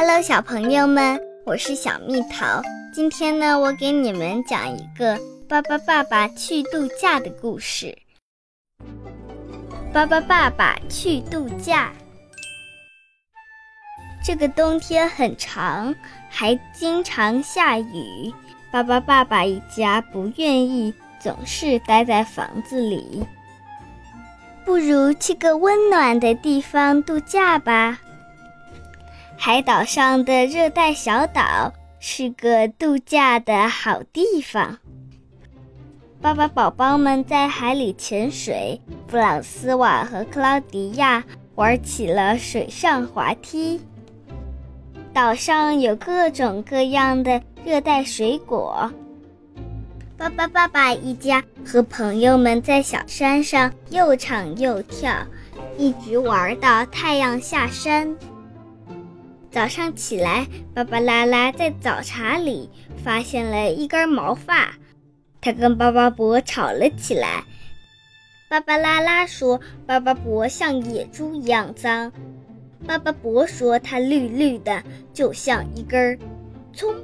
Hello，小朋友们，我是小蜜桃。今天呢，我给你们讲一个巴巴爸爸去度假的故事。巴巴爸爸去度假。这个冬天很长，还经常下雨。巴巴爸爸一家不愿意总是待在房子里，不如去个温暖的地方度假吧。海岛上的热带小岛是个度假的好地方。爸爸宝宝们在海里潜水，弗朗斯瓦和克劳迪亚玩起了水上滑梯。岛上有各种各样的热带水果。爸爸爸爸一家和朋友们在小山上又唱又跳，一直玩到太阳下山。早上起来，芭芭拉拉在早茶里发现了一根毛发，他跟巴巴伯吵了起来。芭芭拉拉说：“巴巴伯像野猪一样脏。”巴巴伯说：“它绿绿的，就像一根葱。”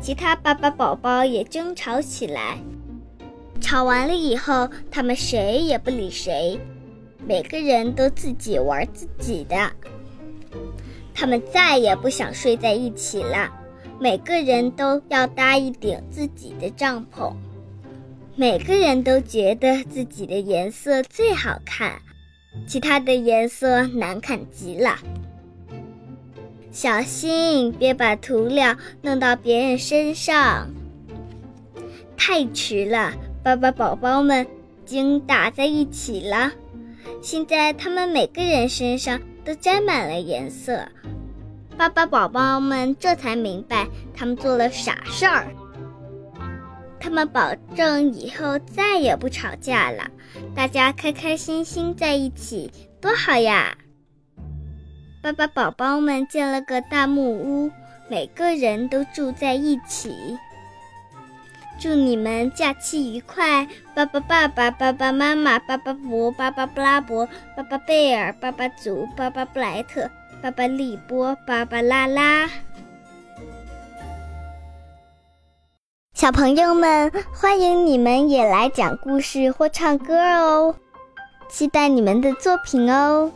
其他巴巴宝宝也争吵起来。吵完了以后，他们谁也不理谁，每个人都自己玩自己的。他们再也不想睡在一起了，每个人都要搭一顶自己的帐篷。每个人都觉得自己的颜色最好看，其他的颜色难看极了。小心别把涂料弄到别人身上。太迟了，爸爸宝宝们已经打在一起了。现在他们每个人身上都沾满了颜色。巴巴宝宝们这才明白，他们做了傻事儿。他们保证以后再也不吵架了，大家开开心心在一起，多好呀！巴巴宝宝们建了个大木屋，每个人都住在一起。祝你们假期愉快！巴巴爸爸、爸爸妈妈、巴巴伯、巴巴布拉伯、巴巴贝尔、巴巴祖、巴巴布莱特。巴巴利波，巴巴拉拉，小朋友们，欢迎你们也来讲故事或唱歌哦！期待你们的作品哦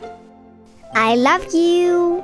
！I love you。